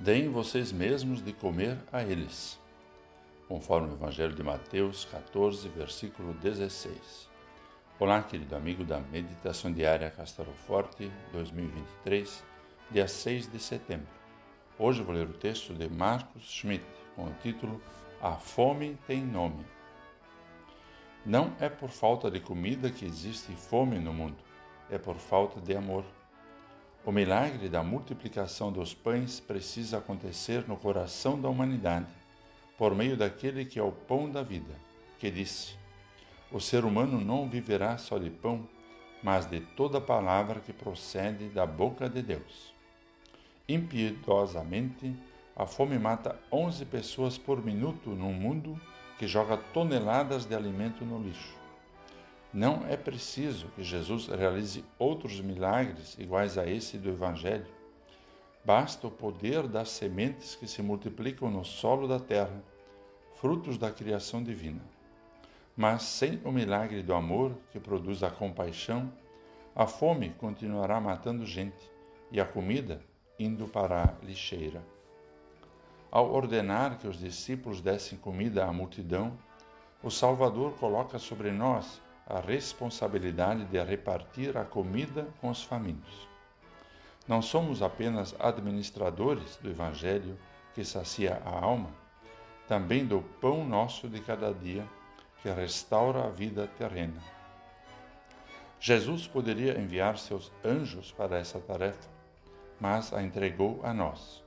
deem vocês mesmos de comer a eles. Conforme o Evangelho de Mateus 14, versículo 16. Olá, querido amigo da Meditação Diária Castelo Forte 2023, dia 6 de setembro. Hoje vou ler o texto de Marcos Schmidt com o título A Fome Tem Nome. Não é por falta de comida que existe fome no mundo, é por falta de amor. O milagre da multiplicação dos pães precisa acontecer no coração da humanidade, por meio daquele que é o pão da vida, que disse: O ser humano não viverá só de pão, mas de toda palavra que procede da boca de Deus. Impiedosamente, a fome mata 11 pessoas por minuto num mundo que joga toneladas de alimento no lixo. Não é preciso que Jesus realize outros milagres iguais a esse do Evangelho. Basta o poder das sementes que se multiplicam no solo da terra, frutos da criação divina. Mas sem o milagre do amor que produz a compaixão, a fome continuará matando gente e a comida indo para a lixeira. Ao ordenar que os discípulos dessem comida à multidão, o Salvador coloca sobre nós a responsabilidade de repartir a comida com os famintos. Não somos apenas administradores do Evangelho que sacia a alma, também do pão nosso de cada dia que restaura a vida terrena. Jesus poderia enviar seus anjos para essa tarefa, mas a entregou a nós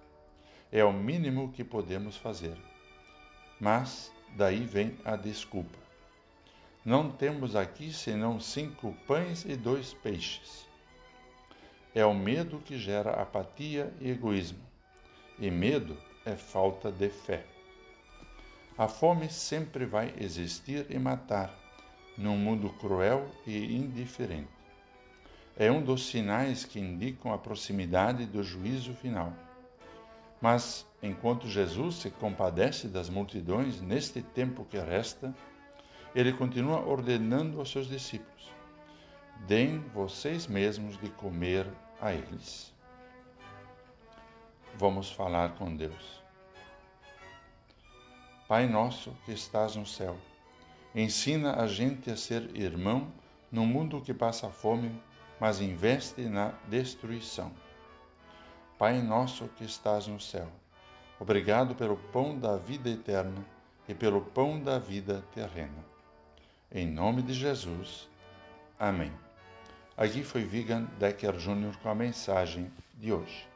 é o mínimo que podemos fazer. Mas daí vem a desculpa. Não temos aqui senão cinco pães e dois peixes. É o medo que gera apatia e egoísmo. E medo é falta de fé. A fome sempre vai existir e matar, num mundo cruel e indiferente. É um dos sinais que indicam a proximidade do juízo final. Mas, enquanto Jesus se compadece das multidões neste tempo que resta, ele continua ordenando aos seus discípulos: Deem vocês mesmos de comer a eles. Vamos falar com Deus. Pai nosso que estás no céu, ensina a gente a ser irmão num mundo que passa fome, mas investe na destruição. Pai nosso que estás no céu, obrigado pelo pão da vida eterna e pelo pão da vida terrena. Em nome de Jesus. Amém. Aqui foi Vigan Decker Jr. com a mensagem de hoje.